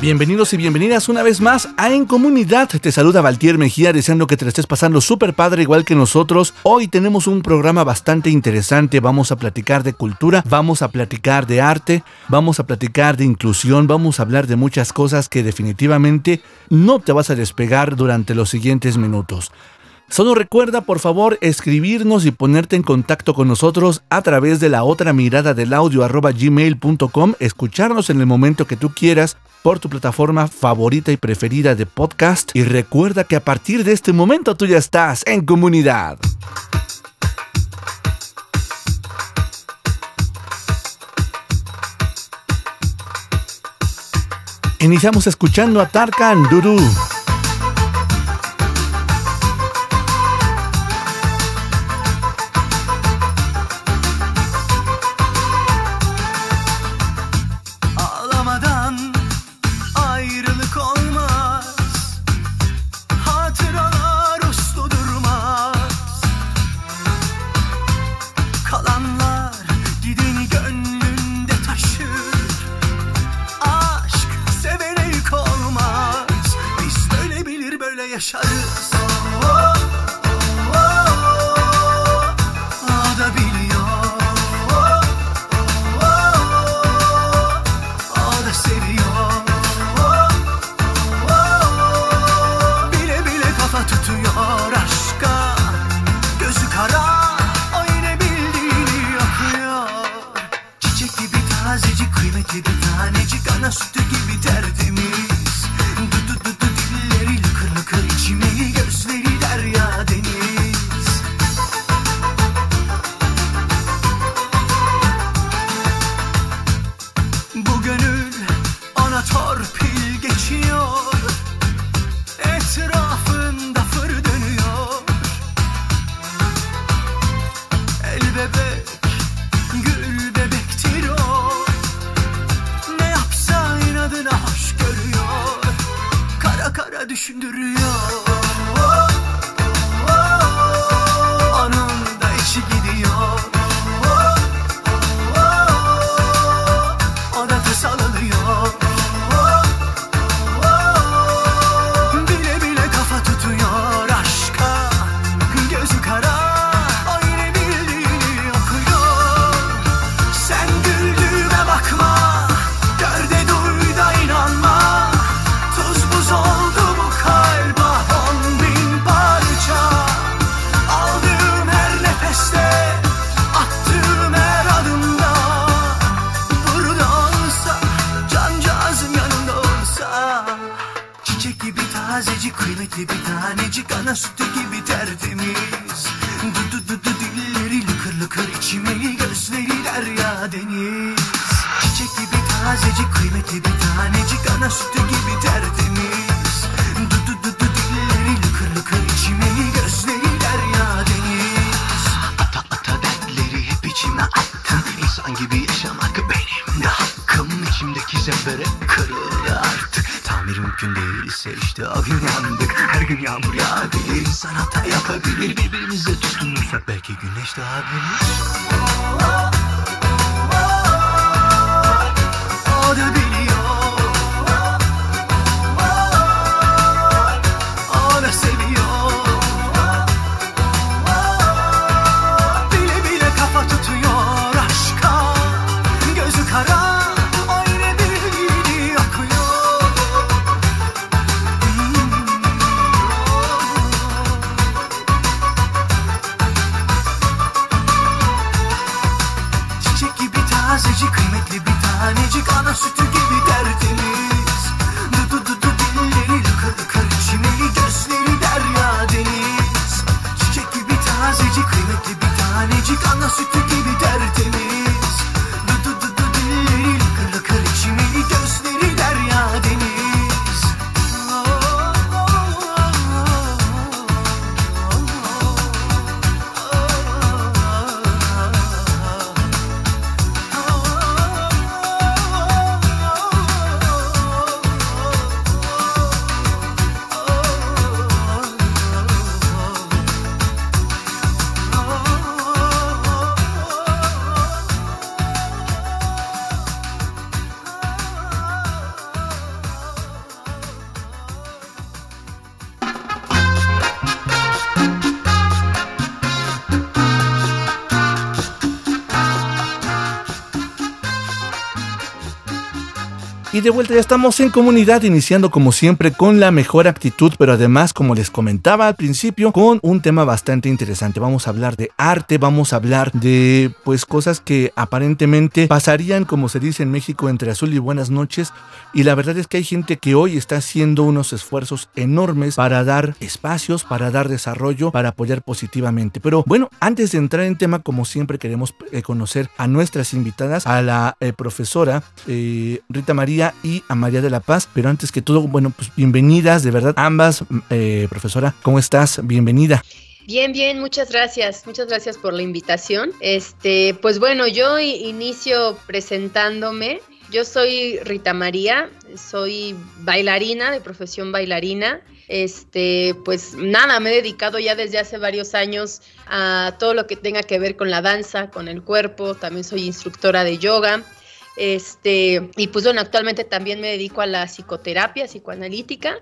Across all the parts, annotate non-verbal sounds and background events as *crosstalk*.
Bienvenidos y bienvenidas una vez más a En Comunidad. Te saluda Valtier Mejía deseando que te estés pasando súper padre igual que nosotros. Hoy tenemos un programa bastante interesante. Vamos a platicar de cultura, vamos a platicar de arte, vamos a platicar de inclusión, vamos a hablar de muchas cosas que definitivamente no te vas a despegar durante los siguientes minutos. Solo recuerda por favor escribirnos y ponerte en contacto con nosotros a través de la otra mirada del audio arroba gmail.com, escucharnos en el momento que tú quieras por tu plataforma favorita y preferida de podcast y recuerda que a partir de este momento tú ya estás en comunidad. Iniciamos escuchando a Tarkan Duru. stark Université Y de vuelta ya estamos en comunidad, iniciando como siempre con la mejor actitud, pero además, como les comentaba al principio, con un tema bastante interesante. Vamos a hablar de arte, vamos a hablar de pues cosas que aparentemente pasarían, como se dice en México, entre azul y buenas noches. Y la verdad es que hay gente que hoy está haciendo unos esfuerzos enormes para dar espacios, para dar desarrollo, para apoyar positivamente. Pero bueno, antes de entrar en tema, como siempre queremos eh, conocer a nuestras invitadas, a la eh, profesora eh, Rita María y a María de la Paz. Pero antes que todo, bueno, pues bienvenidas, de verdad, ambas. Eh, profesora, ¿cómo estás? Bienvenida. Bien, bien, muchas gracias. Muchas gracias por la invitación. Este, pues bueno, yo inicio presentándome. Yo soy Rita María, soy bailarina, de profesión bailarina. Este, pues nada, me he dedicado ya desde hace varios años a todo lo que tenga que ver con la danza, con el cuerpo. También soy instructora de yoga. Este, y pues bueno, actualmente también me dedico a la psicoterapia psicoanalítica.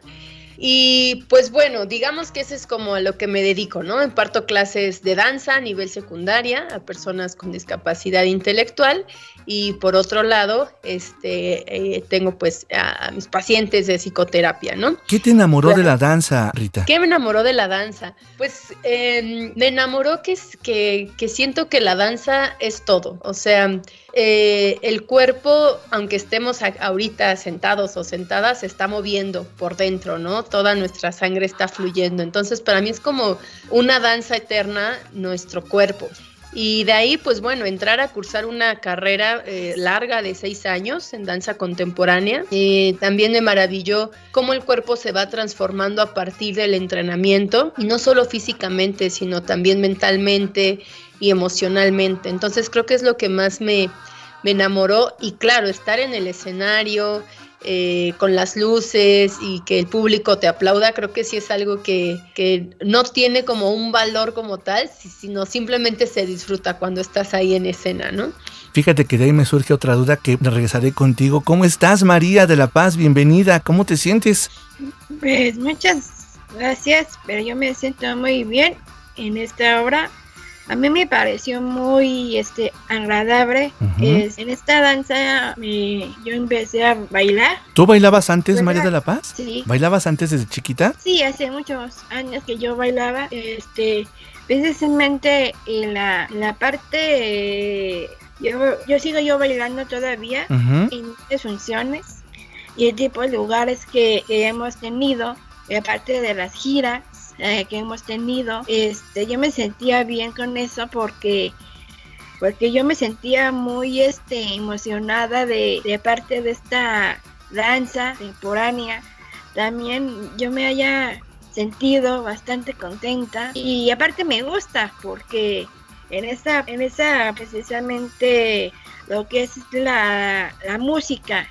Y pues bueno, digamos que ese es como a lo que me dedico, ¿no? Imparto clases de danza a nivel secundaria a personas con discapacidad intelectual y por otro lado, este, eh, tengo pues a, a, mis pacientes de psicoterapia, ¿no? ¿Qué te enamoró de la danza, Rita? ¿Qué me enamoró de la danza? Pues eh, me enamoró que, que, que siento que la danza es todo, o sea, eh, el cuerpo, aunque estemos ahorita sentados o sentadas, se está moviendo por dentro, ¿no? Toda nuestra sangre está fluyendo. Entonces, para mí es como una danza eterna nuestro cuerpo. Y de ahí, pues bueno, entrar a cursar una carrera eh, larga de seis años en danza contemporánea. Eh, también me maravilló cómo el cuerpo se va transformando a partir del entrenamiento, y no solo físicamente, sino también mentalmente y emocionalmente. Entonces creo que es lo que más me, me enamoró y claro, estar en el escenario, eh, con las luces y que el público te aplauda, creo que sí es algo que, que, no tiene como un valor como tal, sino simplemente se disfruta cuando estás ahí en escena, ¿no? Fíjate que de ahí me surge otra duda que regresaré contigo. ¿Cómo estás, María de la Paz? Bienvenida. ¿Cómo te sientes? Pues muchas gracias, pero yo me siento muy bien en esta obra a mí me pareció muy este agradable. Uh -huh. es, en esta danza me, yo empecé a bailar. ¿Tú bailabas antes, María de la Paz? Sí. ¿Bailabas antes desde chiquita? Sí, hace muchos años que yo bailaba. Este, precisamente en la, en la parte eh, yo, yo sigo yo bailando todavía uh -huh. en muchas funciones y el tipo de lugares que, que hemos tenido, aparte de las giras eh, que hemos tenido, este, yo me sentía bien con eso porque porque yo me sentía muy este emocionada de, de parte de esta danza temporánea. También yo me haya sentido bastante contenta y aparte me gusta porque en esa en esa precisamente lo que es la, la música,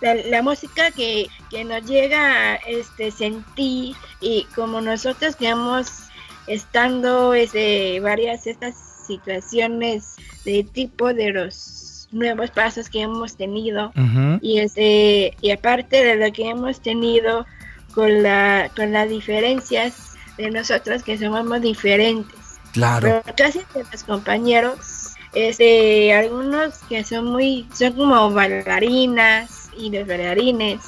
la, música que, que, nos llega a este, sentir y como nosotros que hemos estando este, varias estas situaciones de tipo de los nuevos pasos que hemos tenido y este y aparte de lo que hemos tenido con la con las diferencias de nosotros que somos diferentes. Claro. Pero casi de los compañeros este algunos que son muy son como bailarinas y los bailarines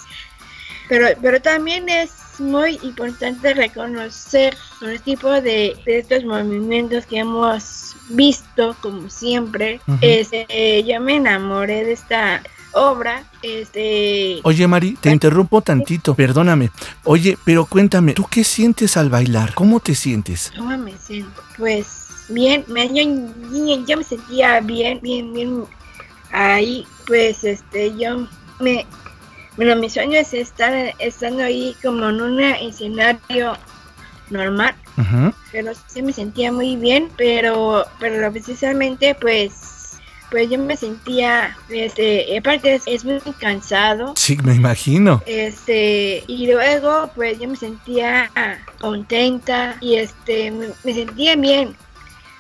pero pero también es muy importante reconocer el tipo de, estos movimientos que hemos visto, como siempre. este, yo me enamoré de esta obra. Este. Oye, Mari, te interrumpo tantito, perdóname. Oye, pero cuéntame, ¿tú qué sientes al bailar? ¿Cómo te sientes? ¿Cómo me siento? Pues bien, me, yo, yo, me sentía bien, bien, bien ahí. Pues este, yo me bueno, mi sueño es estar estando ahí como en un escenario normal. Pero sí me sentía muy bien, pero pero precisamente pues pues yo me sentía este aparte es, es, muy cansado sí me imagino este y luego pues yo me sentía contenta y este me, me sentía bien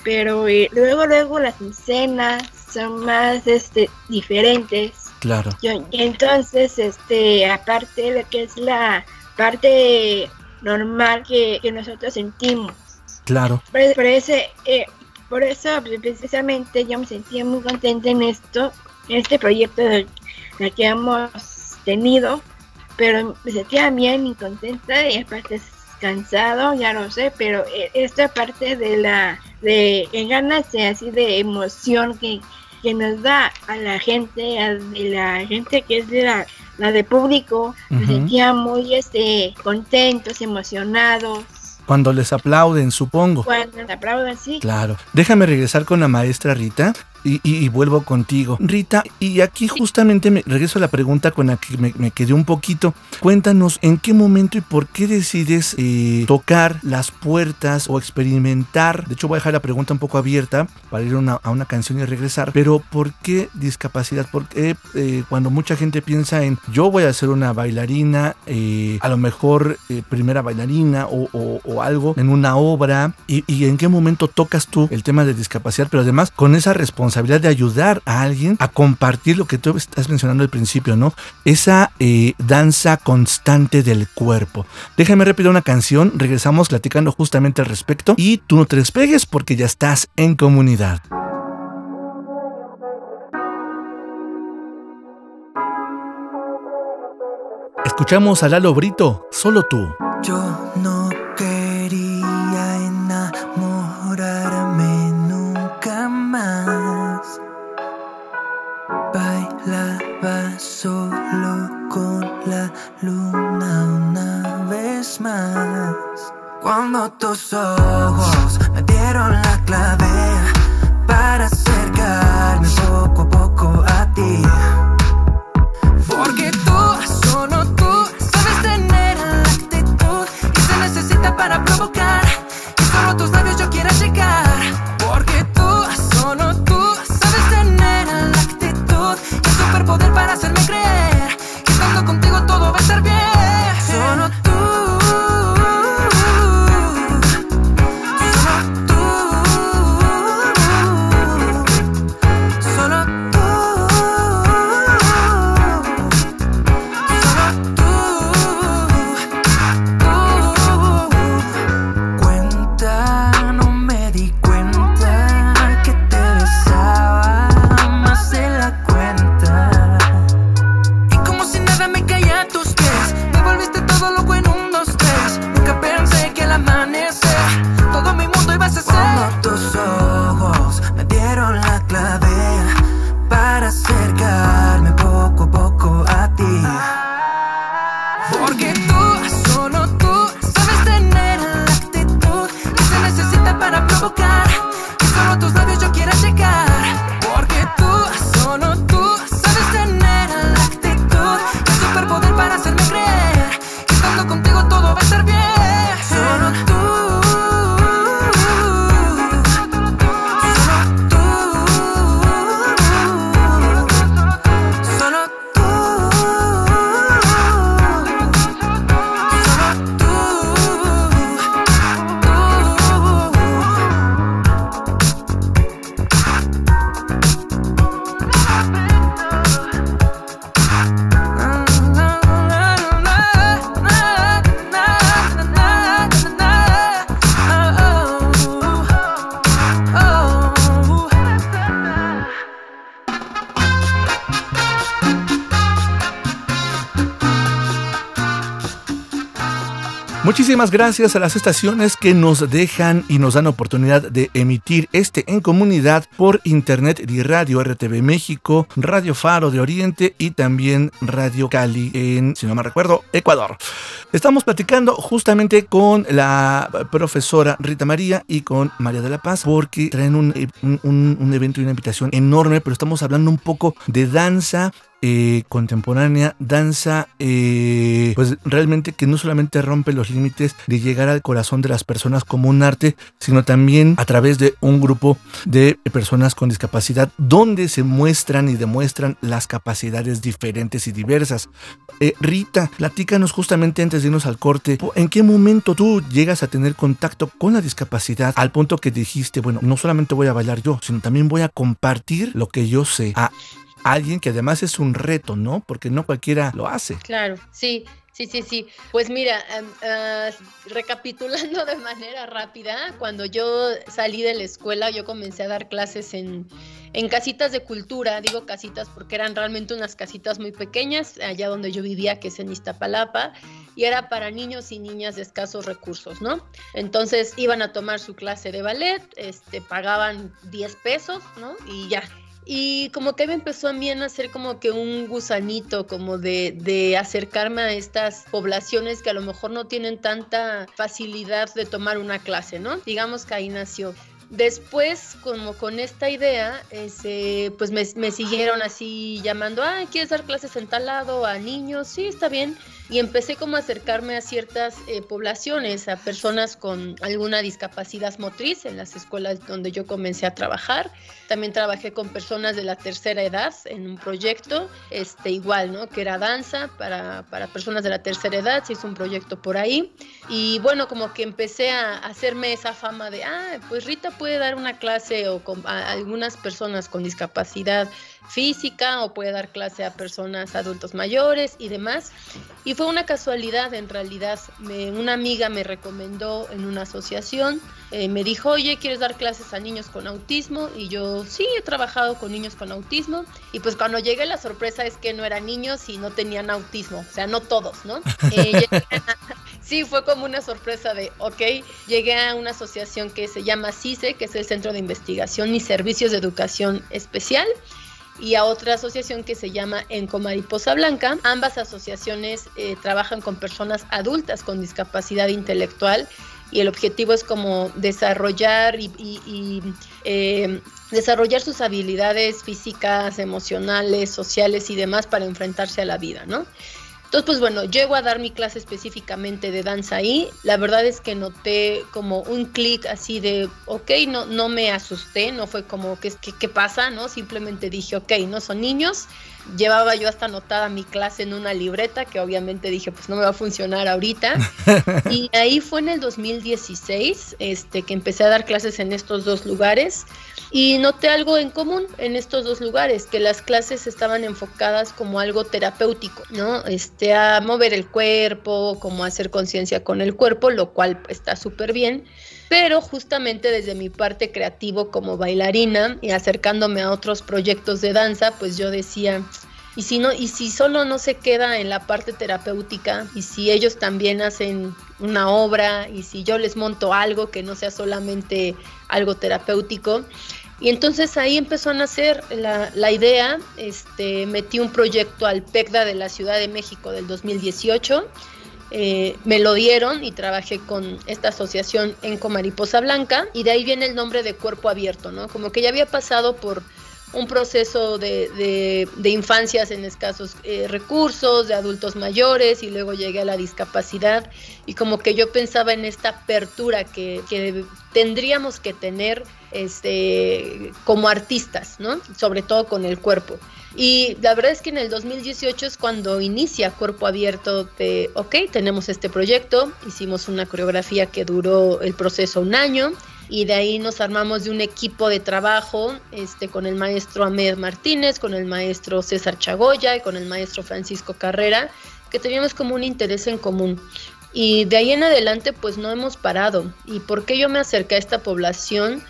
pero luego luego las escenas son más este diferentes Claro. entonces, este, aparte de lo que es la parte normal que, nosotros sentimos. Claro. Por, ese, eh, por eso precisamente yo me sentía muy contenta en esto, en este proyecto de, que hemos tenido, pero me sentía bien y contenta y aparte cansado, ya lo sé, pero eh, esta parte de la de ganas de así de emoción que que nos da a la gente, a la gente que es de la, la de público, nos sentía muy este, contentos, emocionados. Cuando les aplauden, supongo. Cuando les aplauden, sí. Claro. Déjame regresar con la maestra Rita y, vuelvo contigo. Rita, y aquí justamente me regreso a la pregunta con la que me, quedé un poquito. Cuéntanos en qué momento y por qué decides eh, tocar las puertas o experimentar. De hecho, voy a dejar la pregunta un poco abierta para ir a una canción y regresar. Pero ¿por qué discapacidad? Porque eh, cuando mucha gente piensa en yo voy a ser una bailarina, eh, a lo mejor primera bailarina o, algo en una obra, y, y en qué momento tocas tú el tema de discapacidad, pero además con esa responsabilidad responsabilidad de ayudar a alguien a compartir lo que tú estás mencionando al principio, ¿no? Esa eh, danza constante del cuerpo. Déjame repetir una canción, regresamos platicando justamente al respecto y tú no te despegues porque ya estás en comunidad. Escuchamos a Lalo Brito, solo tú. Yo no solo con la luna una vez más. Cuando tus ojos me dieron la clave Muchísimas gracias a las estaciones que nos dejan y nos dan oportunidad de emitir este en comunidad por internet de Radio RTV México, Radio Faro de Oriente y también Radio Cali en, si no me recuerdo, Ecuador. Estamos platicando justamente con la profesora Rita María y con María de la Paz porque traen un, un evento y una invitación enorme, pero estamos hablando un poco de danza eh, contemporánea, danza, eh, pues realmente que no solamente rompe los límites de llegar al corazón de las personas como un arte, sino también a través de un grupo de personas con discapacidad, donde se muestran y demuestran las capacidades diferentes y diversas. Eh, Rita, platícanos justamente antes de irnos al corte, ¿en qué momento tú llegas a tener contacto con la discapacidad al punto que dijiste, bueno, no solamente voy a bailar yo, sino también voy a compartir lo que yo sé a alguien que además es un reto, ¿no? Porque no cualquiera lo hace. Claro, sí. Sí, sí, sí. Pues mira, em, ah, recapitulando *laughs* de manera rápida, cuando yo salí de la escuela, yo comencé a dar clases en, en casitas de cultura, digo casitas porque eran realmente unas casitas muy pequeñas, allá donde yo vivía, que es en Iztapalapa, y era para niños y niñas de escasos recursos, ¿no? Entonces iban a tomar su clase de ballet, este, pagaban 10 pesos, ¿no? Y ya, y como que me empezó a mí a nacer como que un gusanito, como de, de acercarme a estas poblaciones que a lo mejor no tienen tanta facilidad de tomar una clase, ¿no? Digamos que ahí nació. Después, como con esta idea, ese, pues me, me, siguieron así llamando, ah, ¿quieres dar clases en tal lado a niños? Sí, está bien y empecé como a acercarme a ciertas eh, poblaciones, a personas con alguna discapacidad motriz en las escuelas donde yo comencé a trabajar. También trabajé con personas de la tercera edad en un proyecto, este, igual, ¿no? Que era danza para, para personas de la tercera edad, se hizo un proyecto por ahí. Y bueno, como que empecé a hacerme esa fama de, ah, pues Rita puede dar una clase o con a algunas personas con discapacidad física o puede dar clase a personas adultos mayores y demás. Y fue una casualidad, en realidad, me, una amiga me recomendó en una asociación, eh, me dijo, oye, ¿quieres dar clases a niños con autismo? Y yo, sí, he trabajado con niños con autismo. Y pues cuando llegué la sorpresa es que no eran niños y no tenían autismo, o sea, no todos, ¿no? *laughs* Eh, sí, fue como una sorpresa de, ok, llegué a una asociación que se llama CICE, que es el Centro de Investigación y Servicios de Educación Especial y a otra asociación que se llama Enco Mariposa Blanca. Ambas asociaciones eh, trabajan con personas adultas con discapacidad intelectual y el objetivo es como desarrollar y, eh, desarrollar sus habilidades físicas, emocionales, sociales y demás para enfrentarse a la vida, ¿no? Entonces, pues bueno, llego a dar mi clase específicamente de danza ahí. La verdad es que noté como un clic así de, ok, no, no me asusté, no fue como, ¿qué, qué, qué pasa? ¿no? Simplemente dije, ok, no son niños. Llevaba yo hasta anotada mi clase en una libreta, que obviamente dije, pues no me va a funcionar ahorita. *laughs* y ahí fue en el 2016 este, que empecé a dar clases en estos dos lugares. Y noté algo en común en estos dos lugares, que las clases estaban enfocadas como algo terapéutico, ¿no? Este, a mover el cuerpo, como hacer conciencia con el cuerpo, lo cual está súper bien. Pero justamente desde mi parte creativo como bailarina y acercándome a otros proyectos de danza, pues yo decía, y si no y si solo no se queda en la parte terapéutica y si ellos también hacen una obra y si yo les monto algo que no sea solamente algo terapéutico y entonces ahí empezó a nacer la, la idea, este, metí un proyecto al PECDA de la Ciudad de México del 2018, eh, me lo dieron y trabajé con esta asociación en Comariposa Blanca y de ahí viene el nombre de Cuerpo Abierto, ¿no? Como que ya había pasado por un proceso de, infancias en escasos eh, recursos, de adultos mayores y luego llegué a la discapacidad y como que yo pensaba en esta apertura que, que tendríamos que tener este, como artistas, ¿no? Sobre todo con el cuerpo. Y la verdad es que en el 2018 es cuando inicia Cuerpo Abierto de, ok, tenemos este proyecto, hicimos una coreografía que duró el proceso un año, y de ahí nos armamos de un equipo de trabajo este, con el maestro Ahmed Martínez, con el maestro César Chagoya y con el maestro Francisco Carrera, que teníamos como un interés en común. Y de ahí en adelante pues no hemos parado. ¿Y por qué yo me acerqué a esta población?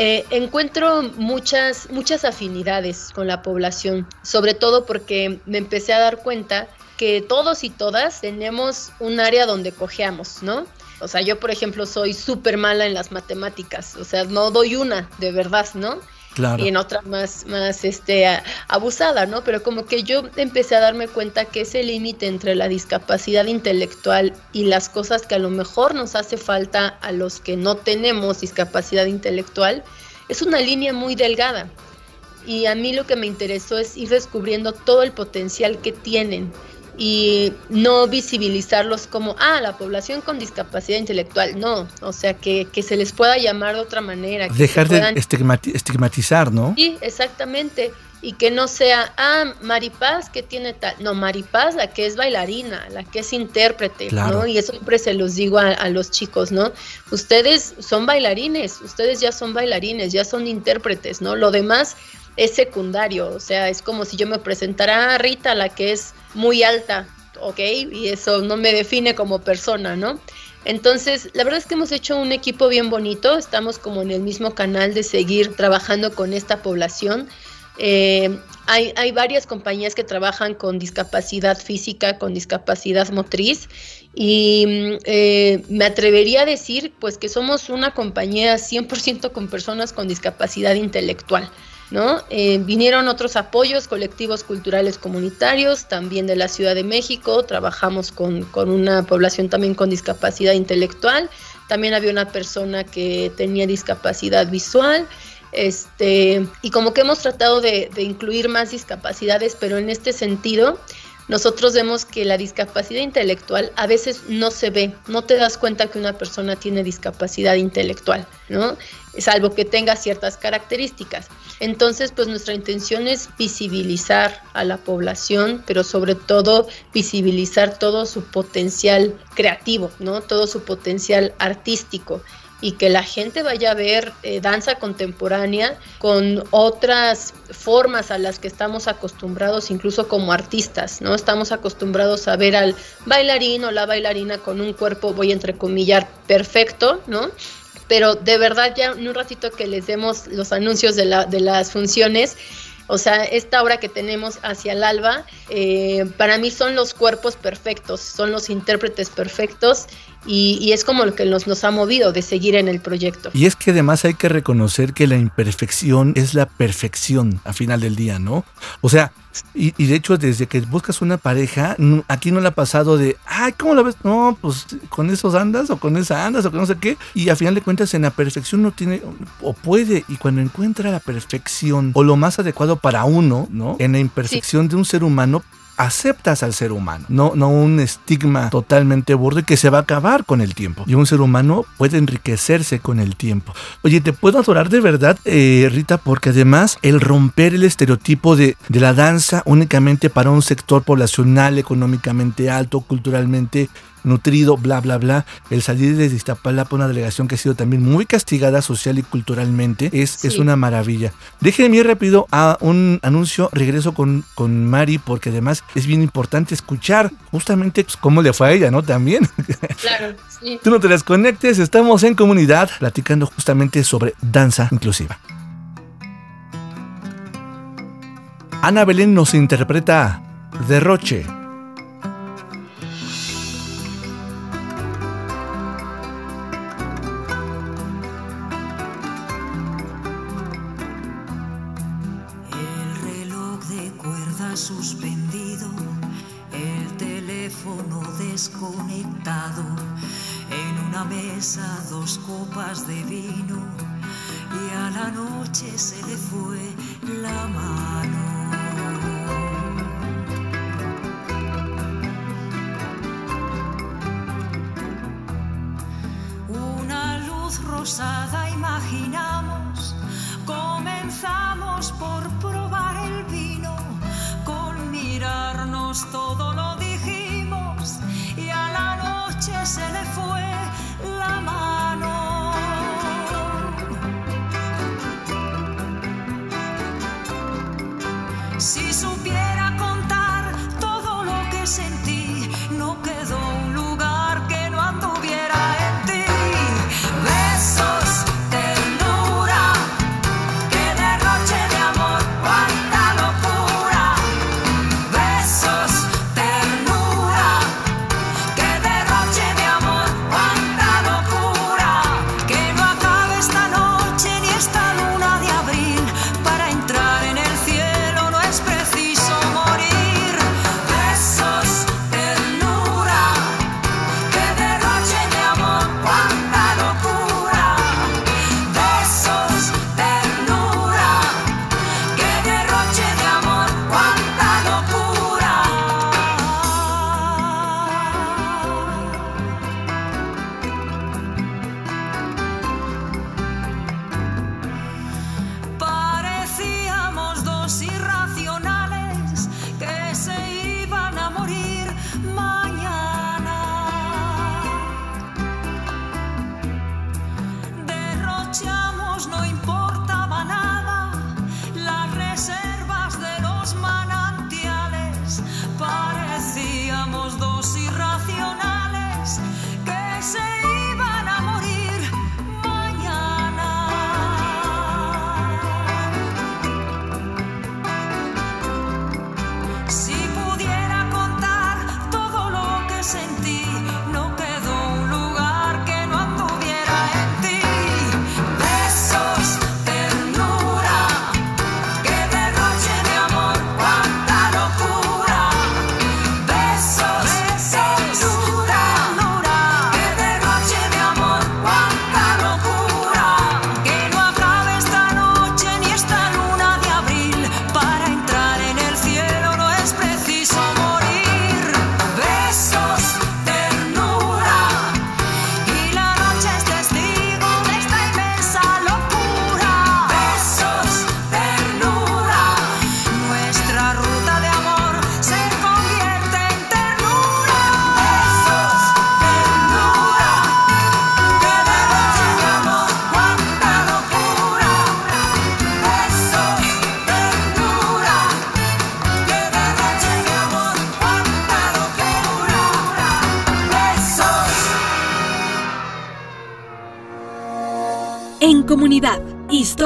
Eh, encuentro muchas, muchas afinidades con la población, sobre todo porque me empecé a dar cuenta que todos y todas tenemos un área donde cojeamos, ¿no? O sea, yo por ejemplo soy súper mala en las matemáticas, o sea, no doy una, de verdad, ¿no? Y en otra más, más este, abusada, ¿no? Pero como que yo empecé a darme cuenta que ese límite entre la discapacidad intelectual y las cosas que a lo mejor nos hace falta a los que no tenemos discapacidad intelectual, es una línea muy delgada. Y a mí lo que me interesó es ir descubriendo todo el potencial que tienen y no visibilizarlos como, ah, la población con discapacidad intelectual. No, o sea, que, que se les pueda llamar de otra manera. que Dejar de estigmati- estigmatizar, ¿no? Sí, exactamente. Y que no sea, ah, Maripaz que tiene tal. No, Maripaz la que es bailarina, la que es intérprete, Claro. ¿no? Y eso siempre se los digo a, a los chicos, ¿no? Ustedes son bailarines, ustedes ya son bailarines, ya son intérpretes, ¿no? Lo demás es secundario, o sea, es como si yo me presentara a Rita, la que es muy alta, ¿ok? Y eso no me define como persona, ¿no? Entonces, la verdad es que hemos hecho un equipo bien bonito, estamos como en el mismo canal de seguir trabajando con esta población. Eh, hay, hay varias compañías que trabajan con discapacidad física, con discapacidad motriz y mm, eh, me atrevería a decir pues que somos una compañía 100% con personas con discapacidad intelectual. ¿No? Eh, vinieron otros apoyos, colectivos culturales comunitarios, también de la Ciudad de México, trabajamos con, con una población también con discapacidad intelectual, también había una persona que tenía discapacidad visual, este, y como que hemos tratado de, de incluir más discapacidades, pero en este sentido, nosotros vemos que la discapacidad intelectual a veces no se ve, no te das cuenta que una persona tiene discapacidad intelectual, ¿no? Salvo que tenga ciertas características. Entonces, pues nuestra intención es visibilizar a la población, pero sobre todo visibilizar todo su potencial creativo, ¿no? Todo su potencial artístico y que la gente vaya a ver eh, danza contemporánea con otras formas a las que estamos acostumbrados incluso como artistas, ¿no? Estamos acostumbrados a ver al bailarín o la bailarina con un cuerpo, voy a entrecomillar, perfecto, ¿no? Pero de verdad ya en un ratito que les demos los anuncios de, la, de las funciones, o sea, esta hora que tenemos hacia el alba, eh, para mí son los cuerpos perfectos, son los intérpretes perfectos y, y es como lo que nos, nos ha movido de seguir en el proyecto. Y es que además hay que reconocer que la imperfección es la perfección a final del día, ¿no? O sea, y, y de hecho desde que buscas una pareja, aquí no le ha pasado de, ay, ¿cómo la ves? No, pues con esos andas o con esa andas o con no sé qué. Y a final de cuentas en la perfección no tiene o puede y cuando encuentra la perfección o lo más adecuado para uno, ¿no? En la imperfección de un ser humano, aceptas al ser humano, no, no un estigma totalmente burdo y que se va a acabar con el tiempo. Y un ser humano puede enriquecerse con el tiempo. Oye, te puedo adorar de verdad, eh, Rita, porque además el romper el estereotipo de, de la danza únicamente para un sector poblacional económicamente alto, culturalmente nutrido, bla, bla, bla. El salir de Iztapalapa, una delegación que ha sido también muy castigada social y culturalmente, es, es una maravilla. Déjenme ir rápido a un anuncio. Regreso con, con Mari, porque además es bien importante escuchar justamente pues, cómo le fue a ella, ¿no? También. *laughs* Claro, sí. Tú no te desconectes, estamos en comunidad platicando justamente sobre danza inclusiva. Ana Belén nos interpreta Derroche. Mesa dos copas de vino y a la noche se le fue la mano.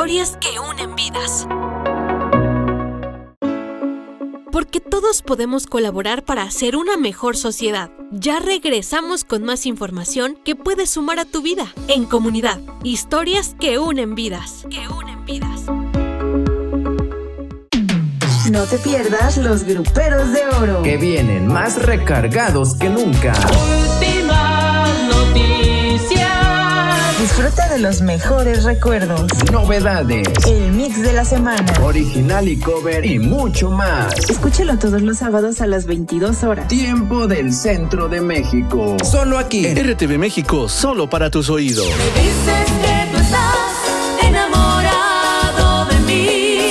Historias que unen vidas. Porque todos podemos colaborar para hacer una mejor sociedad. Ya regresamos con más información que puedes sumar a tu vida. En comunidad, historias que unen vidas. Que unen vidas. No te pierdas los gruperos de oro. Que vienen más recargados que nunca. Disfruta de los mejores recuerdos. Novedades. El mix de la semana. Original y cover y mucho más. Escúchalo todos los sábados a las 22 horas. Tiempo del centro de México. Solo aquí. En RTV México, solo para tus oídos. Me dices que tú estás enamorado de mí.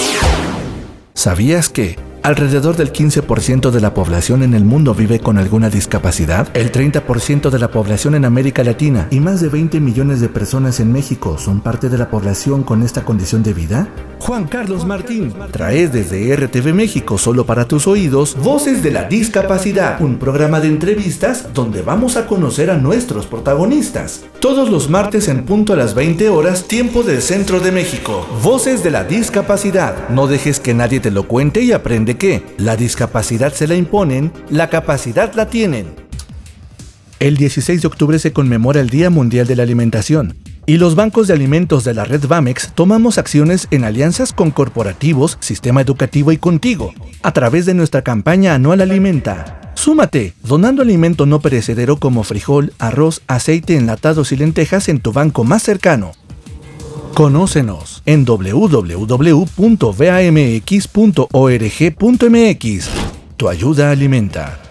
¿Sabías que alrededor del 15% de la población en el mundo vive con alguna discapacidad? El 30% de la población en América Latina y más de 20 millones de personas en México son parte de la población con esta condición de vida? Juan Carlos Martín trae desde RTV México solo para tus oídos Voces de la Discapacidad, un programa de entrevistas donde vamos a conocer a nuestros protagonistas. Todos los martes en punto a las 20 horas, tiempo del centro de México. Voces de la Discapacidad. No dejes que nadie te lo cuente y aprende que la discapacidad se la imponen, la capacidad la tienen. El 16 de octubre se conmemora el Día Mundial de la Alimentación. Y los bancos de alimentos de la red Bamex tomamos acciones en alianzas con corporativos, sistema educativo y contigo, a través de nuestra campaña anual Alimenta. Súmate, donando alimento no perecedero como frijol, arroz, aceite, enlatados y lentejas en tu banco más cercano. Conócenos en www.vamx.org.mx. Tu ayuda alimenta.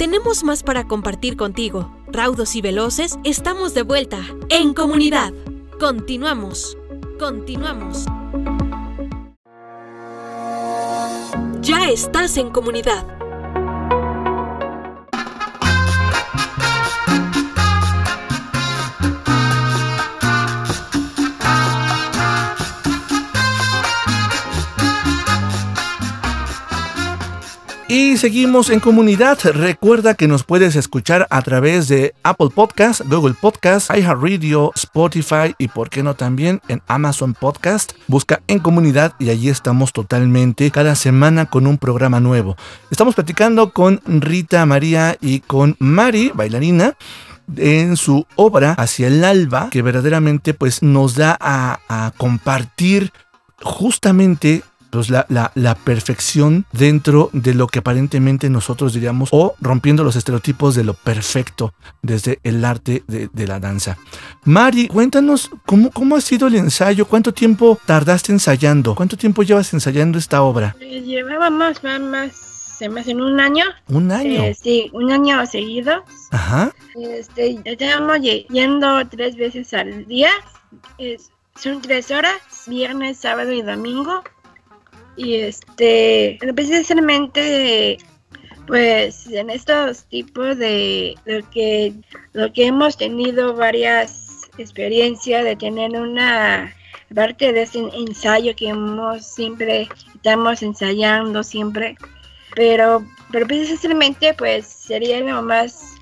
Tenemos más para compartir contigo. Raudos y veloces, estamos de vuelta. En comunidad. Continuamos. Continuamos. Ya estás en comunidad. Seguimos en comunidad. Recuerda que nos puedes escuchar a través de Apple Podcast, Google Podcast, iHeartRadio, Spotify y por qué no también en Amazon Podcast. Busca en comunidad y allí estamos totalmente cada semana con un programa nuevo. Estamos platicando con Rita María y con Mari, bailarina en su obra Hacia el Alba, que verdaderamente pues nos da a, a compartir justamente pues la, la, la, perfección dentro de lo que aparentemente nosotros diríamos o rompiendo los estereotipos de lo perfecto desde el arte de, de la danza. Mari, cuéntanos cómo, cómo ha sido el ensayo, cuánto tiempo tardaste ensayando, cuánto tiempo llevas ensayando esta obra. Eh, Llevábamos más, más, me hace un año. Un año. Eh, sí, un año seguido. Ajá. Este, estábamos ye- yendo tres veces al día. Es- son tres horas, viernes, sábado y domingo. Y este, precisamente, pues en estos tipos de lo que, lo que hemos tenido varias experiencias de tener una parte de ese ensayo que hemos siempre, estamos ensayando siempre, pero, pero precisamente pues sería lo más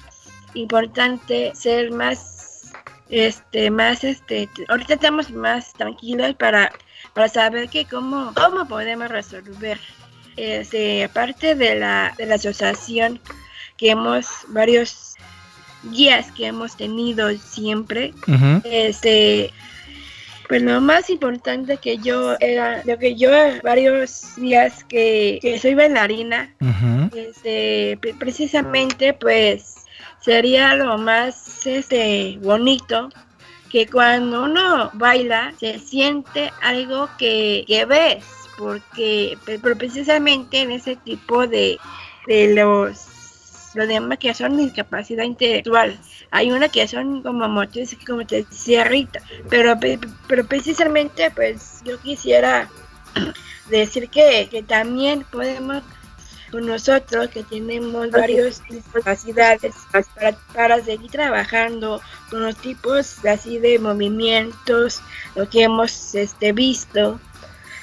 importante ser más este más este ahorita estamos más tranquilos para para saber que cómo cómo podemos resolver este aparte de la de la asociación que hemos varios guías que hemos tenido siempre. Este pues lo más importante que yo era lo que yo varios días que, que soy bailarina este, pre- precisamente pues sería lo más este bonito que cuando uno baila se siente algo que, que ves porque pe- pero precisamente en ese tipo de, de los demás que son discapacidad intelectual. Hay una que son como motores, como te decía Rita, pero, pe- pero precisamente pues yo quisiera *clears throat* decir que, que también podemos con nosotros que tenemos varias discapacidades para, para seguir trabajando con los tipos así de movimientos, lo que hemos este, visto,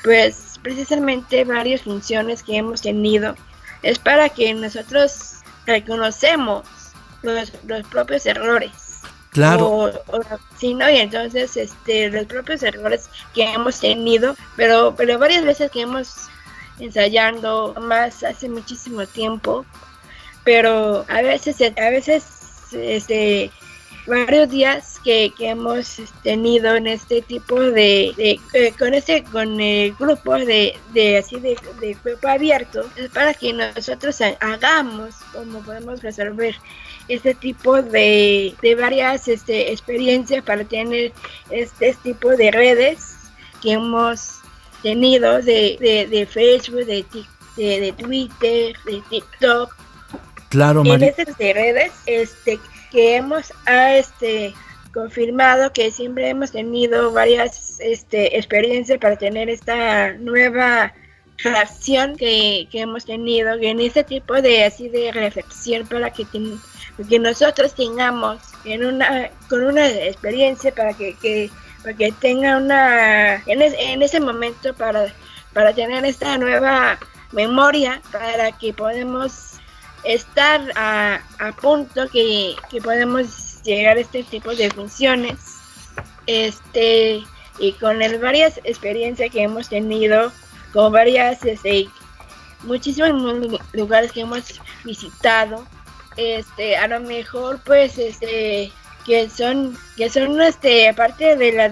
pues precisamente varias funciones que hemos tenido es para que nosotros reconocemos los, los propios errores. Claro. O, o- sí, ¿no? Y entonces, este, los propios errores que hemos tenido, pero, pero varias veces que hemos ensayando más hace muchísimo tiempo, pero a veces, a veces, este, varios días que, que hemos tenido en este tipo de, con este con el grupo de, de así de, de grupo abierto es para que nosotros ha- hagamos cómo podemos resolver este tipo de, de varias este, experiencias para tener este tipo de redes que hemos tenido de, de, de Facebook, de, de, de Twitter, de TikTok, Claro, en estas redes este que hemos ah, este confirmado que siempre hemos tenido varias este experiencias para tener esta nueva reacción que, que hemos tenido en este tipo de así de reflexión para que ten- que nosotros tengamos en una con una experiencia para que, que para que tenga una en, es- en ese momento para para tener esta nueva memoria para que podemos estar a, a punto que, que podemos llegar a este tipo de funciones. Este y con las varias experiencias que hemos tenido con varias este, muchísimos lu- lugares que hemos visitado este a lo mejor pues este que son que son este aparte de la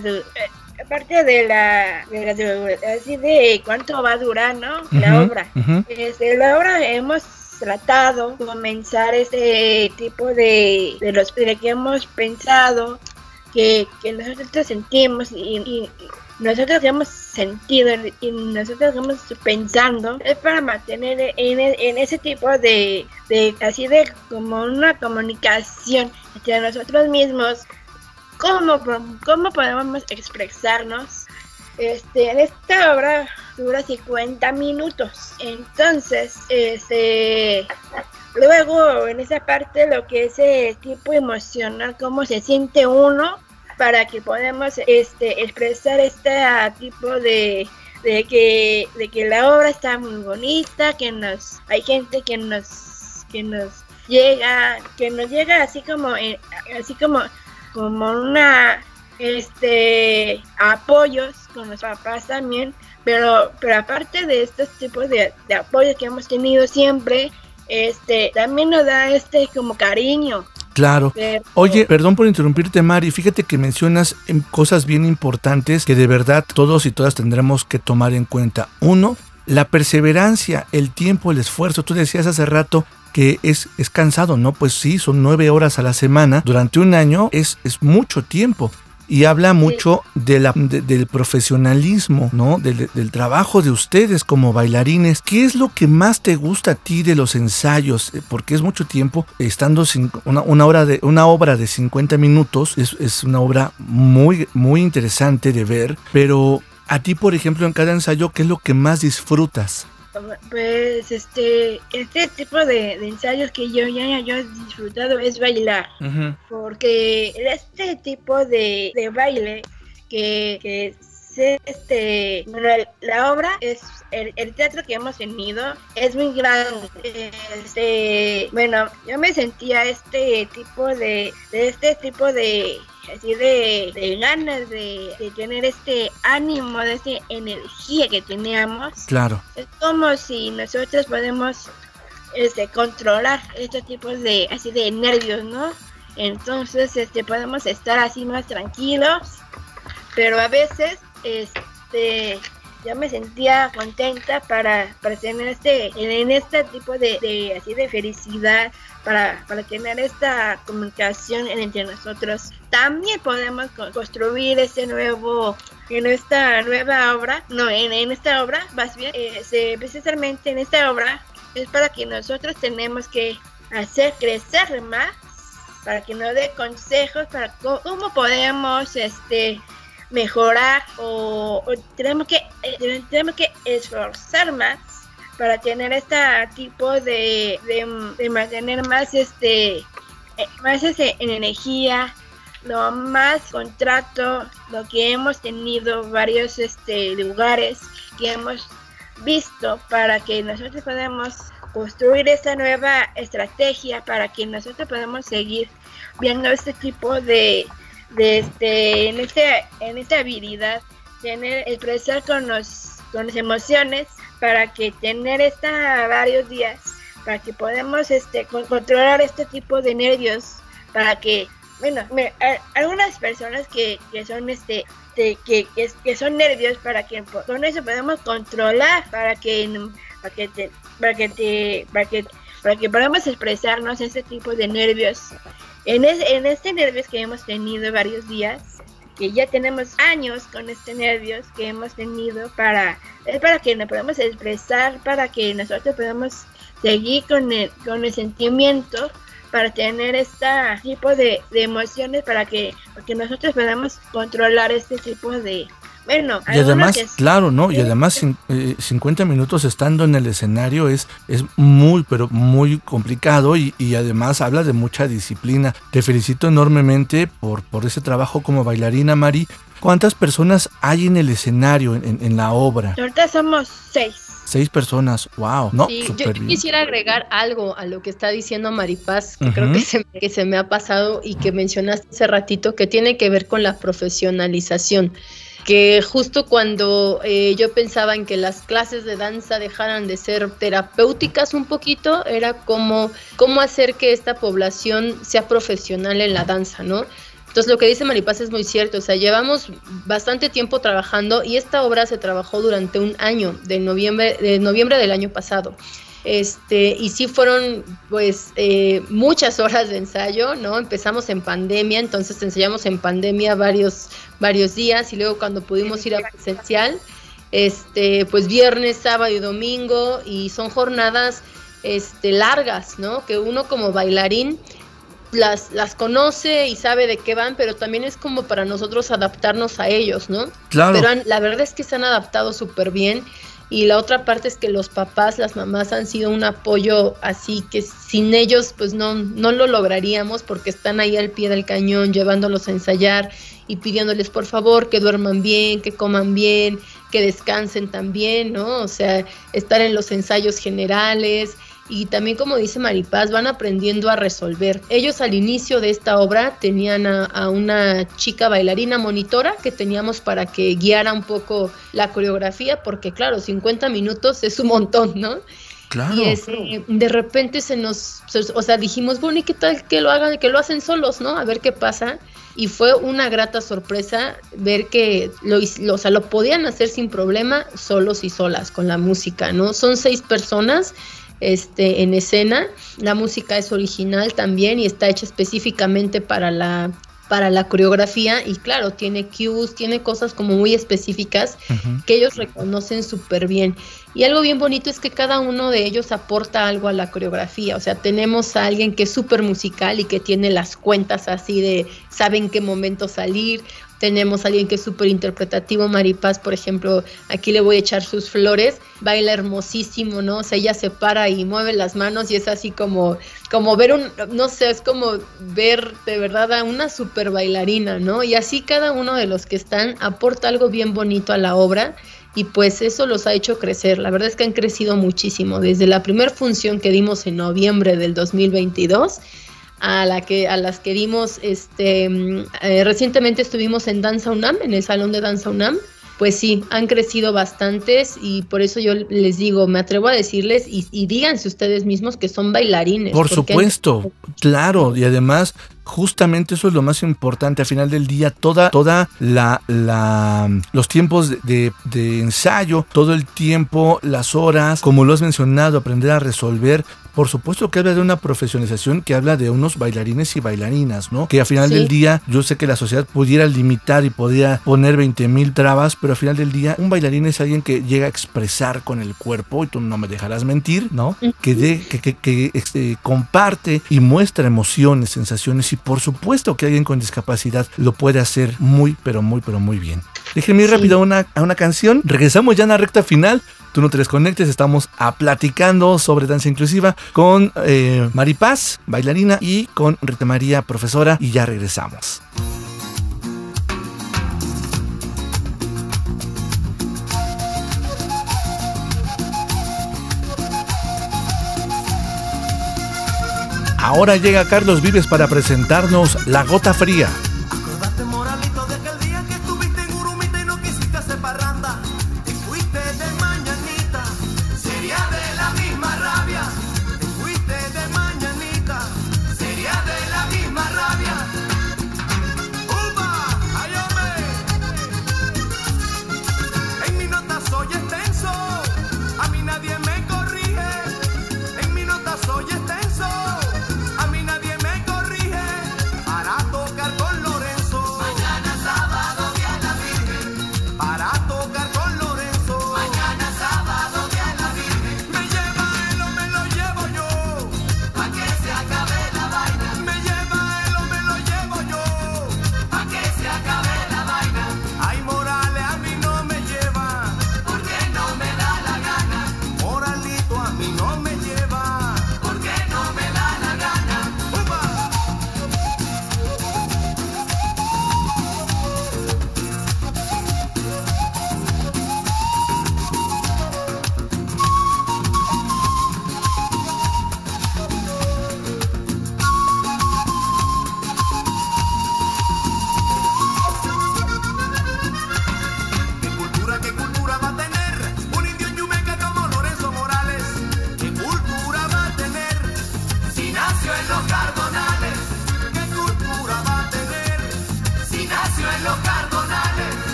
aparte de la, de la así de cuánto va a durar no la obra. este, la obra hemos tratado de comenzar este tipo de, de los de que hemos pensado que, que nosotros sentimos y, y nosotros hemos sentido y nosotros hemos pensando es para mantener en, ese tipo de, así de como una comunicación entre nosotros mismos cómo, cómo podemos expresarnos este, en esta obra dura 50 minutos. Entonces, este, luego en esa parte lo que es el tipo emocional, cómo se siente uno para que podamos este, expresar este tipo de, de que, de que la obra está muy bonita, que nos, hay gente que nos, que nos llega, que nos llega así como, en- así como, como una, este, apoyos con los papás también, pero, pero aparte de estos tipos de, de apoyos que hemos tenido siempre, este, también nos da este como cariño. Claro. Oye, perdón por interrumpirte, Mari. Fíjate que mencionas em, cosas bien importantes que de verdad todos y todas tendremos que tomar en cuenta. Uno, la perseverancia, el tiempo, el esfuerzo. Tú decías hace rato que es, es cansado, ¿no? Pues sí, son nueve horas a la semana. Durante un año es, es mucho tiempo. Y habla mucho de la, de- del profesionalismo, ¿no? Del, del trabajo de ustedes como bailarines. ¿Qué es lo que más te gusta a ti de los ensayos? Eh, Porque es mucho tiempo, estando sin una, una hora de, una obra de 50 minutos, es, es una obra muy, muy interesante de ver. Pero a ti, por ejemplo, en cada ensayo, ¿qué es lo que más disfrutas? Pues este, este tipo de, de ensayos que yo ya yo he disfrutado es bailar. porque este tipo de, de baile que, que es este bueno, el- la obra es el, el teatro que hemos tenido es muy grande este bueno yo me sentía este tipo de, de este tipo de así de, de ganas de, de tener este ánimo de esta energía que teníamos Claro. es como si nosotros podemos este, controlar estos tipos de así de nervios, ¿no? Entonces, este, podemos estar así más tranquilos, pero a veces, este, yo me sentía contenta para, para tener este, en, este tipo de, de, así de felicidad, para, para tener esta comunicación entre nosotros. También podemos co- construir este nuevo, en esta nueva obra, no, en, esta obra, más bien, eh, precisamente en esta obra, es para que nosotros tenemos que hacer crecer más, para que nos dé consejos para cómo podemos este mejorar o, o tenemos que eh, tenemos que esforzar más para tener este tipo de, de, mantener más este eh, más este, energía lo más contrato lo que hemos tenido varios este lugares que hemos visto para que nosotros podamos construir esta nueva estrategia para que nosotros podamos seguir viendo este tipo de, de este en este en esta habilidad tener expresar con los con las emociones para que tener esta varios días para que podamos este con- controlar este tipo de nervios para que bueno me- a- algunas personas que, que son este que, que, que son nervios para que con eso podemos controlar para que para que te, para que te, para que para que podamos expresarnos este tipo de nervios. En, es- en este nervios que hemos tenido varios días que ya tenemos años con este nervios que hemos tenido para es para que nos podamos expresar para que nosotros podamos seguir con el, con el sentimiento para tener este tipo de, de emociones para que, para que nosotros podamos controlar este tipo de bueno Y además, que- claro, ¿no? Y además eh, 50 minutos estando en el escenario es, es muy, pero muy complicado y, y además habla de mucha disciplina. Te felicito enormemente por, por ese trabajo como bailarina, Mari. ¿Cuántas personas hay en el escenario, en, en- la obra? ahorita somos seis Seis personas, wow, no, Sí, yo, quisiera agregar algo a lo que está diciendo Maripaz, que creo que se, que se me ha pasado y que mencionaste hace ratito, que tiene que ver con la profesionalización. Que justo cuando eh, yo pensaba en que las clases de danza dejaran de ser terapéuticas un poquito, era como cómo hacer que esta población sea profesional en la danza, ¿no? Entonces lo que dice Maripaz es muy cierto, o sea, llevamos bastante tiempo trabajando y esta obra se trabajó durante un año, de noviembre, de noviembre del año pasado. Este, y sí fueron pues eh, muchas horas de ensayo, ¿no? Empezamos en pandemia, entonces ensayamos en pandemia varios, varios días y luego cuando pudimos ir a presencial, este, pues viernes, sábado y domingo y son jornadas este, largas, ¿no? Que uno como bailarín las, las conoce y sabe de qué van, pero también es como para nosotros adaptarnos a ellos, ¿no? Claro. Pero han- la verdad es que se han adaptado súper bien. Y la otra parte es que los papás, las mamás han sido un apoyo así que sin ellos pues no, no lo lograríamos porque están ahí al pie del cañón llevándolos a ensayar y pidiéndoles por favor que duerman bien, que coman bien, que descansen también, ¿no? O sea, estar en los ensayos generales y también como dice Maripaz, van aprendiendo a resolver. Ellos al inicio de esta obra tenían a, a una chica bailarina monitora que teníamos para que guiara un poco la coreografía, porque claro, 50 minutos es un montón, ¿no? Claro. Y este, de repente se nos, se- o sea, dijimos, bueno, ¿y qué tal que lo hagan, que lo hacen solos, ¿no? A ver qué pasa. Y fue una grata sorpresa ver que lo, lo- o sea, lo podían hacer sin problema, solos y solas, con la música, ¿no? Son seis personas este, en escena. La música es original también y está hecha específicamente para la, para la coreografía. Y claro, tiene cues, tiene cosas como muy específicas que ellos reconocen súper bien. Y algo bien bonito es que cada uno de ellos aporta algo a la coreografía. O sea, tenemos a alguien que es súper musical y que tiene las cuentas así de sabe en qué momento salir. Tenemos a alguien que es súper interpretativo, Maripaz, por ejemplo, aquí le voy a echar sus flores, baila hermosísimo, ¿no? O sea, ella se para y mueve las manos y es así como, como ver un, no sé, es como ver de verdad a una súper bailarina, ¿no? Y así cada uno de los que están aporta algo bien bonito a la obra y pues eso los ha hecho crecer. La verdad es que han crecido muchísimo. Desde la primera función que dimos en noviembre del 2022 a la que a las que dimos este mm, eh, recientemente estuvimos en Danza UNAM, en el salón de Danza UNAM. Pues sí, han crecido bastantes y por eso yo les digo, me atrevo a decirles y, y díganse ustedes mismos que son bailarines. Por han supuesto, claro, y además justamente eso es lo más importante al final del día, toda, toda la, la los tiempos de, de- de ensayo, todo el tiempo, las horas, como lo has mencionado, aprender a resolver, por supuesto que habla de una profesionalización que habla de unos bailarines y bailarinas, ¿no? Que al final Sí. del día, yo sé que la sociedad pudiera limitar y podría poner 20 mil trabas, pero al final del día, un bailarín es alguien que llega a expresar con el cuerpo, y tú no me dejarás mentir, ¿no? Que, de, que, que- que, este, comparte y muestra emociones, sensaciones, y por supuesto que alguien con discapacidad lo puede hacer muy, pero muy, pero muy bien. Déjenme ir Sí. rápido a una, a una canción. Regresamos ya en la recta final. Tú no te desconectes, estamos a platicando sobre danza inclusiva con eh, Mari Paz, bailarina, y con Rita María, profesora, y ya regresamos. Ahora llega Carlos Vives para presentarnos La Gota Fría.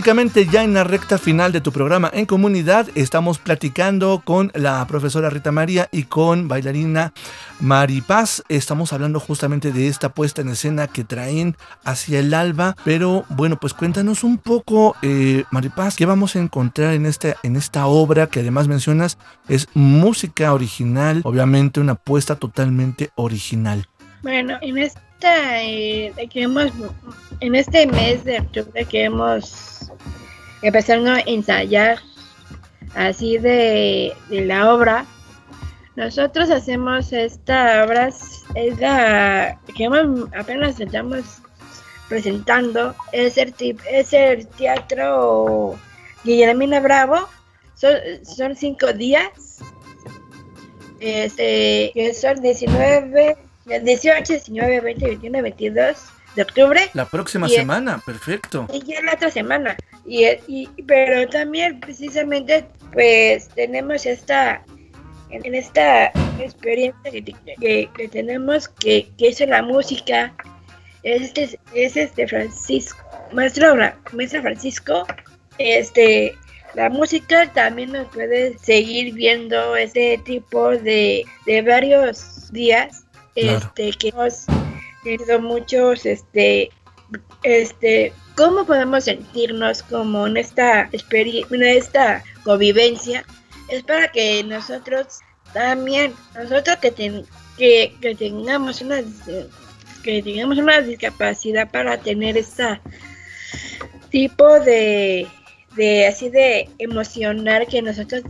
Prácticamente ya en la recta final de tu programa en comunidad estamos platicando con la profesora Rita María y con bailarina Mari Paz. Estamos hablando justamente de esta puesta en escena que traen hacia el alba. Pero bueno, pues cuéntanos un poco, eh, Mari Paz, qué vamos a encontrar en, este, en esta obra que además mencionas es música original, obviamente una puesta totalmente original. Bueno, en esta eh, que hemos, en este mes de octubre que hemos empezado a ensayar así de, de la obra, nosotros hacemos esta obra, es la que apenas estamos presentando es el, es el teatro Guillermina Bravo. Son, son cinco días. Este, que son 19, 18, 19, 20, 21, 22 de octubre. La próxima Y es- semana, perfecto. Y ya la otra semana. Y, y- pero también precisamente pues tenemos esta en esta experiencia que, que- que tenemos que, que es la música es este es este Francisco maestro maestro Francisco este la música también nos puede seguir viendo este tipo de, de varios días Claro. este que hemos tenido muchos este este cómo podemos sentirnos como en esta experiencia en esta convivencia es para que nosotros también nosotros que, ten- que, que tengamos una que tengamos una discapacidad para tener esta tipo de de así de emocionar que nosotros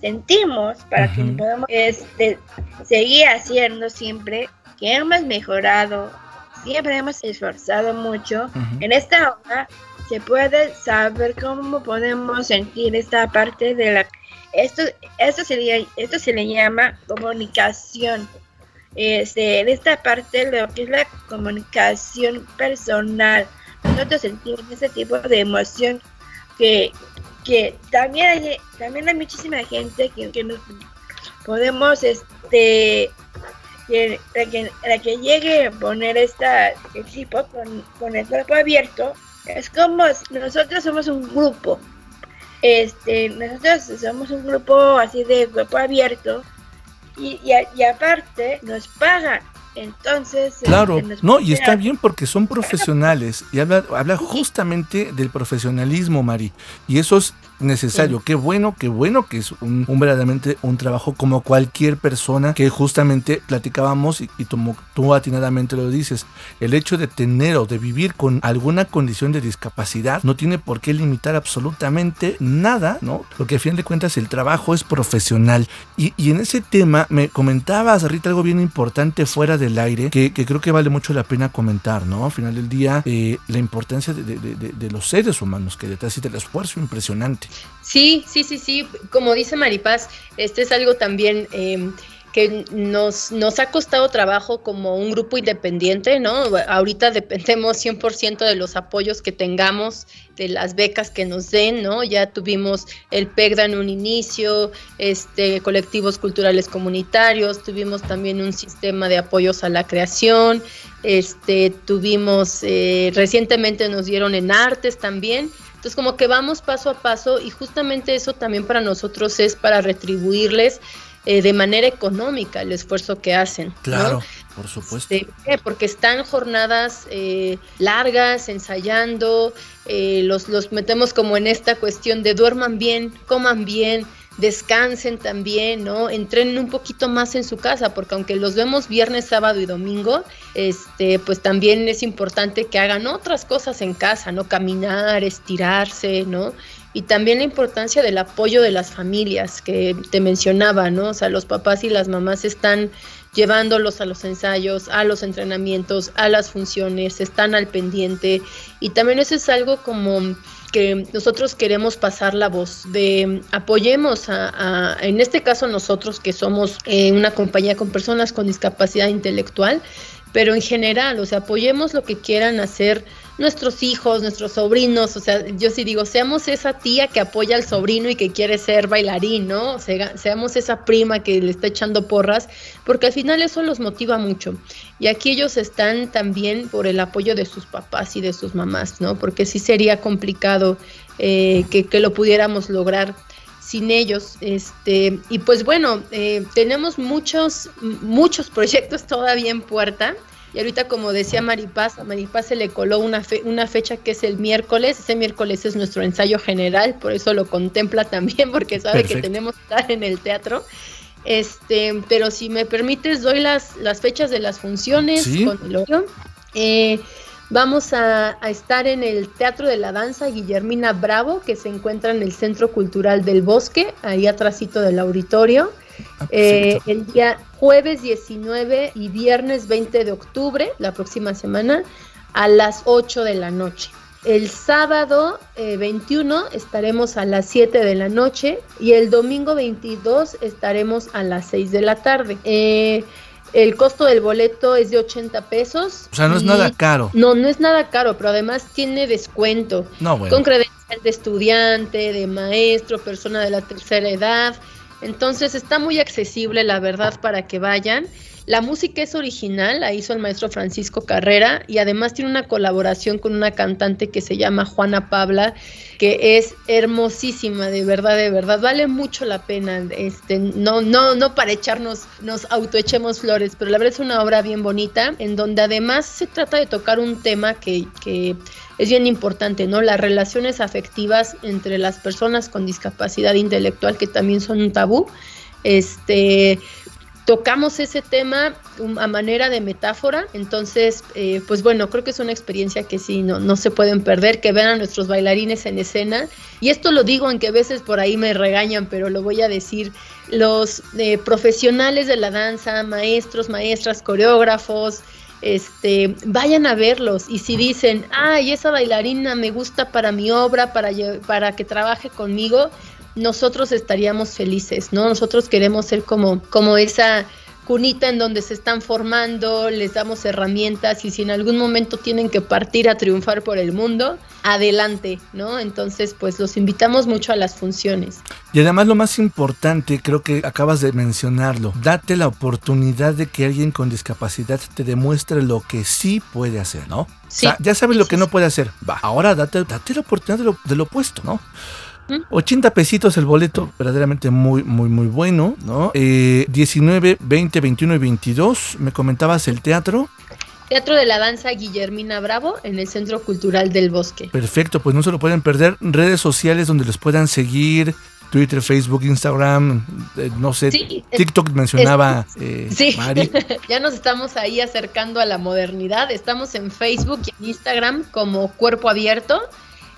sentimos para que podamos este, seguir haciendo siempre que hemos mejorado siempre hemos esforzado mucho en esta hora se puede saber cómo podemos sentir esta parte de la esto esto sería esto se le llama comunicación. Este, en esta parte lo que es la comunicación personal nosotros sentimos ese tipo de emoción que, que también hay, también hay muchísima gente que, que nos podemos este que, la que, la que llegue a poner esta el tipo con, con el cuerpo abierto es como nosotros somos un grupo este nosotros somos un grupo así de cuerpo abierto y, y, a- y aparte nos pagan entonces Claro, este, nos no, y está bien porque son profesionales y habla, habla justamente del profesionalismo, Mari. Y eso es necesario. Qué bueno, qué bueno que es un, un verdaderamente un trabajo como cualquier persona que justamente platicábamos y, y tú, tú atinadamente lo dices. El hecho de tener o de vivir con alguna condición de discapacidad no tiene por qué limitar absolutamente nada, ¿no? Porque a fin de cuentas el trabajo es profesional. Y, y en ese tema me comentabas, Rita, algo bien importante fuera del aire que, que creo que vale mucho la pena comentar, ¿no? Al final del día, eh, la importancia de, de- de- de los seres humanos que detrás y del esfuerzo impresionante. Sí, sí, sí, sí. Como dice Maripaz, este es algo también eh, que nos, nos ha costado trabajo como un grupo independiente, ¿no? Ahorita dependemos 100% de los apoyos que tengamos, de las becas que nos den, ¿no? Ya tuvimos el PEGDA en un inicio, este, colectivos culturales comunitarios, tuvimos también un sistema de apoyos a la creación, este, tuvimos, eh, recientemente nos dieron en artes también, entonces como que vamos paso a paso y justamente eso también para nosotros es para retribuirles eh, de manera económica el esfuerzo que hacen. ¿no? Claro, por supuesto. Este. Porque están jornadas eh, largas, ensayando, eh, los, los metemos como en esta cuestión de duerman bien, coman bien, descansen también, ¿no? Entrenen un poquito más en su casa, porque aunque los vemos viernes, sábado y domingo, este, pues también es importante que hagan otras cosas en casa, ¿no? Caminar, estirarse, ¿no? Y también la importancia del apoyo de las familias que te mencionaba, ¿no? O sea, los papás y las mamás están llevándolos a los ensayos, a los entrenamientos, a las funciones, están al pendiente y también eso es algo como que nosotros queremos pasar la voz de apoyemos a, en este caso nosotros que somos eh, una compañía con personas con discapacidad intelectual, pero en general, o sea, apoyemos lo que quieran hacer nuestros hijos, nuestros sobrinos, o sea, yo sí digo, seamos esa tía que apoya al sobrino y que quiere ser bailarín, ¿no? Seamos esa prima que le está echando porras, porque al final eso los motiva mucho. Y aquí ellos están también por el apoyo de sus papás y de sus mamás, ¿no? Porque sí sería complicado eh, que, que lo pudiéramos lograr sin ellos. Este, y pues bueno, eh, tenemos muchos, muchos proyectos todavía en puerta. Y ahorita, como decía Maripaz, a Maripaz se le coló una, fe- una fecha que es el miércoles. Ese miércoles es nuestro ensayo general, por eso lo contempla también, porque sabe que tenemos que estar en el teatro. Este, pero si me permites, doy las, las fechas de las funciones Sí. con el oro. Eh, Vamos a, a estar en el Teatro de la Danza Guillermina Bravo, que se encuentra en el Centro Cultural del Bosque, ahí atrásito del auditorio. Ah, Eh, perfecto. el día jueves 19 y viernes 20 de octubre, la próxima semana, a las 8 de la noche. El sábado eh, 21 estaremos a las 7 de la noche y el domingo 22 estaremos a las 6 de la tarde. Eh, el costo del boleto es de 80 pesos. O sea, no es nada caro. No, no es nada caro, pero además tiene descuento. No, bueno. Con credencial de estudiante, de maestro, persona de la tercera edad. Entonces está muy accesible, la verdad, para que vayan. La música es original, la hizo el maestro Francisco Carrera y además tiene una colaboración con una cantante que se llama Juana Pabla, que es hermosísima, de verdad, de verdad, vale mucho la pena, este, no, no, no para echarnos, nos autoechemos flores, pero la verdad es una obra bien bonita, en donde además se trata de tocar un tema que, que es bien importante, ¿no? Las relaciones afectivas entre las personas con discapacidad intelectual, que también son un tabú. Este, tocamos ese tema um, a manera de metáfora, entonces, eh, pues bueno, creo que es una experiencia que sí, no, no se pueden perder, que vean a nuestros bailarines en escena. Y esto lo digo, aunque a veces por ahí me regañan, pero lo voy a decir, los eh, profesionales de la danza, maestros, maestras, coreógrafos, este, vayan a verlos y si dicen, ay, esa bailarina me gusta para mi obra, para, para que trabaje conmigo, nosotros estaríamos felices, ¿no? Nosotros queremos ser como, como esa cunita en donde se están formando, les damos herramientas y si en algún momento tienen que partir a triunfar por el mundo, adelante, ¿no? Entonces, pues los invitamos mucho a las funciones. Y además lo más importante, creo que acabas de mencionarlo, date la oportunidad de que alguien con discapacidad te demuestre lo que sí puede hacer, ¿no? Sí. O sea, ya sabes lo que no puede hacer. Va, ahora date, date la oportunidad de lo, de lo opuesto, ¿no? 80 pesitos el boleto, verdaderamente muy, muy, muy bueno, ¿no? Eh, 19, 20, 21 y 22, me comentabas el teatro. Teatro de la Danza Guillermina Bravo en el Centro Cultural del Bosque. Perfecto, pues no se lo pueden perder. Redes sociales donde los puedan seguir. Twitter, Facebook, Instagram, eh, no sé, Sí, es- TikTok mencionaba eh, Sí, Mari. *laughs* ya nos estamos ahí acercando a la modernidad. Estamos en Facebook y en Instagram como Cuerpo Abierto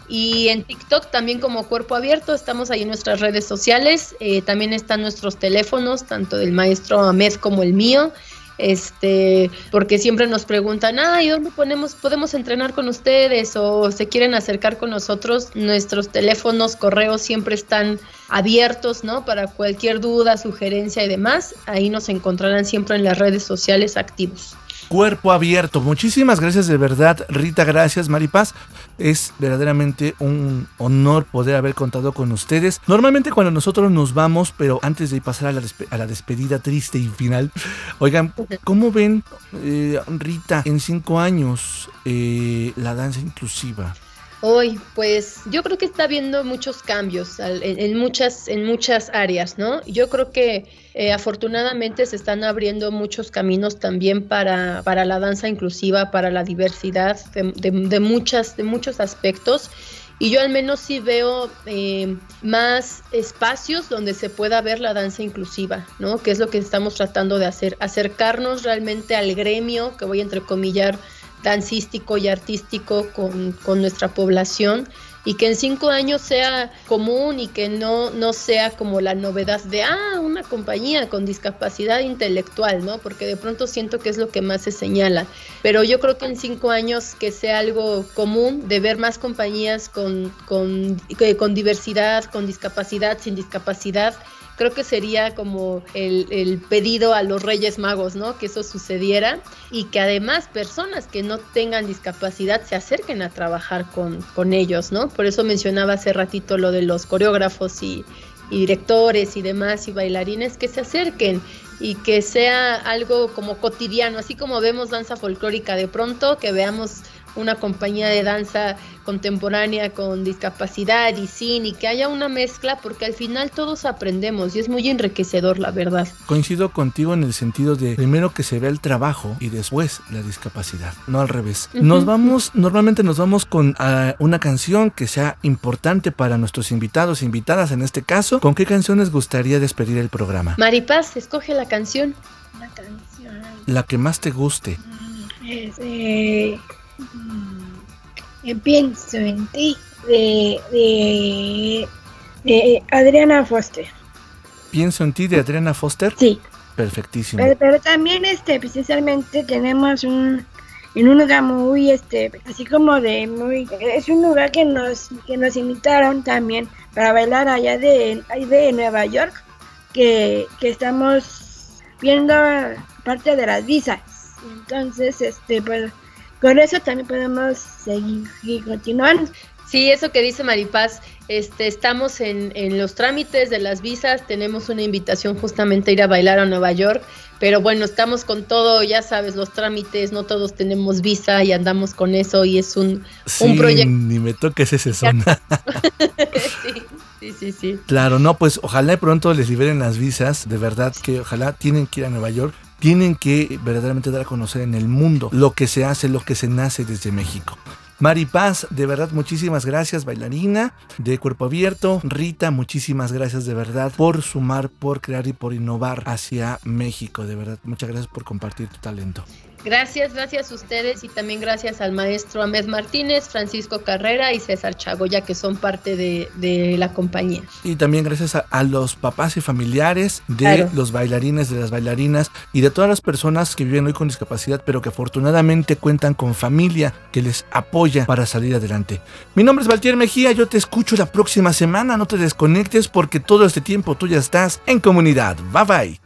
y en TikTok también como Cuerpo Abierto. Estamos ahí en nuestras redes sociales. Eh, también están nuestros teléfonos, tanto del maestro Ahmed como el mío. Este, porque siempre nos preguntan, ay, ¿dónde ponemos, podemos entrenar con ustedes? O se quieren acercar con nosotros. Nuestros teléfonos, correos siempre están abiertos, ¿no? Para cualquier duda, sugerencia y demás. Ahí nos encontrarán siempre en las redes sociales activos. Cuerpo abierto. Muchísimas gracias de verdad, Rita. Gracias, Maripaz. Es verdaderamente un honor poder haber contado con ustedes. Normalmente cuando nosotros nos vamos, pero antes de pasar a la, a la despedida triste y final, oigan, ¿cómo ven, eh, Rita, en cinco años eh, la danza inclusiva? Hoy, pues yo creo que está habiendo muchos cambios en, muchas, en muchas áreas, ¿no? Yo creo que eh, afortunadamente se están abriendo muchos caminos también para, para la danza inclusiva, para la diversidad de muchas, de muchos aspectos. Y yo al menos sí veo eh, más espacios donde se pueda ver la danza inclusiva, ¿no? Que es lo que estamos tratando de hacer, acercarnos realmente al gremio, que voy a entrecomillar, dancístico y artístico con, con nuestra población y que en cinco años sea común y que no, no sea como la novedad de, ah, una compañía con discapacidad intelectual, ¿no? Porque de pronto siento que es lo que más se señala. Pero yo creo que en cinco años que sea algo común de ver más compañías con, con, con diversidad, con discapacidad, sin discapacidad, creo que sería como el, el pedido a los Reyes Magos, ¿no? Que eso sucediera y que además personas que no tengan discapacidad se acerquen a trabajar con, con ellos, ¿no? Por eso mencionaba hace ratito lo de los coreógrafos y, y directores y demás y bailarines que se acerquen y que sea algo como cotidiano, así como vemos danza folclórica de pronto, que veamos una compañía de danza contemporánea con discapacidad y sin y que haya una mezcla porque al final todos aprendemos y es muy enriquecedor la verdad. Coincido contigo en el sentido de primero que se vea el trabajo y después la discapacidad, no al revés. Nos vamos, normalmente nos vamos con ah, una canción que sea importante para nuestros invitados, invitadas en este caso. ¿Con qué canción les gustaría despedir el programa? Maripaz, escoge la canción. Una canción. La que más te guste. Es, eh, mm, yo pienso en ti. De, de, de Adriana Foster. Pienso en ti de Adriana Foster. Sí. Perfectísimo. Pero, pero también este, precisamente tenemos un en un lugar muy, este, así como de muy, es un lugar que nos, que nos invitaron también para bailar allá de, de Nueva York, que, que estamos viendo parte de las visas. Entonces, este, pues, con eso también podemos seguir y continuar. Sí, eso que dice Maripaz, este, estamos en, en, los trámites de las visas, tenemos una invitación justamente a ir a bailar a Nueva York, pero bueno, estamos con todo, ya sabes, los trámites, no todos tenemos visa y andamos con eso y es un, sí, un proyecto. Ni me toques ese zona. *laughs* sí, sí, sí, sí. Claro, no, pues ojalá de pronto les liberen las visas, de verdad que ojalá tienen que ir a Nueva York tienen que verdaderamente dar a conocer en el mundo lo que se hace, lo que se nace desde México. Mari Paz, de verdad, muchísimas gracias, bailarina de cuerpo abierto. Rita, muchísimas gracias de verdad por sumar, por crear y por innovar hacia México. De verdad, muchas gracias por compartir tu talento. Gracias, gracias a ustedes y también gracias al maestro Ahmed Martínez, Francisco Carrera y César Chagoya, que son parte de, de la compañía. Y también gracias a, a, los papás y familiares de claro. los bailarines, de las bailarinas y de todas las personas que viven hoy con discapacidad, pero que afortunadamente cuentan con familia que les apoya para salir adelante. Mi nombre es Valtier Mejía, yo te escucho la próxima semana, no te desconectes porque todo este tiempo tú ya estás en comunidad. Bye bye.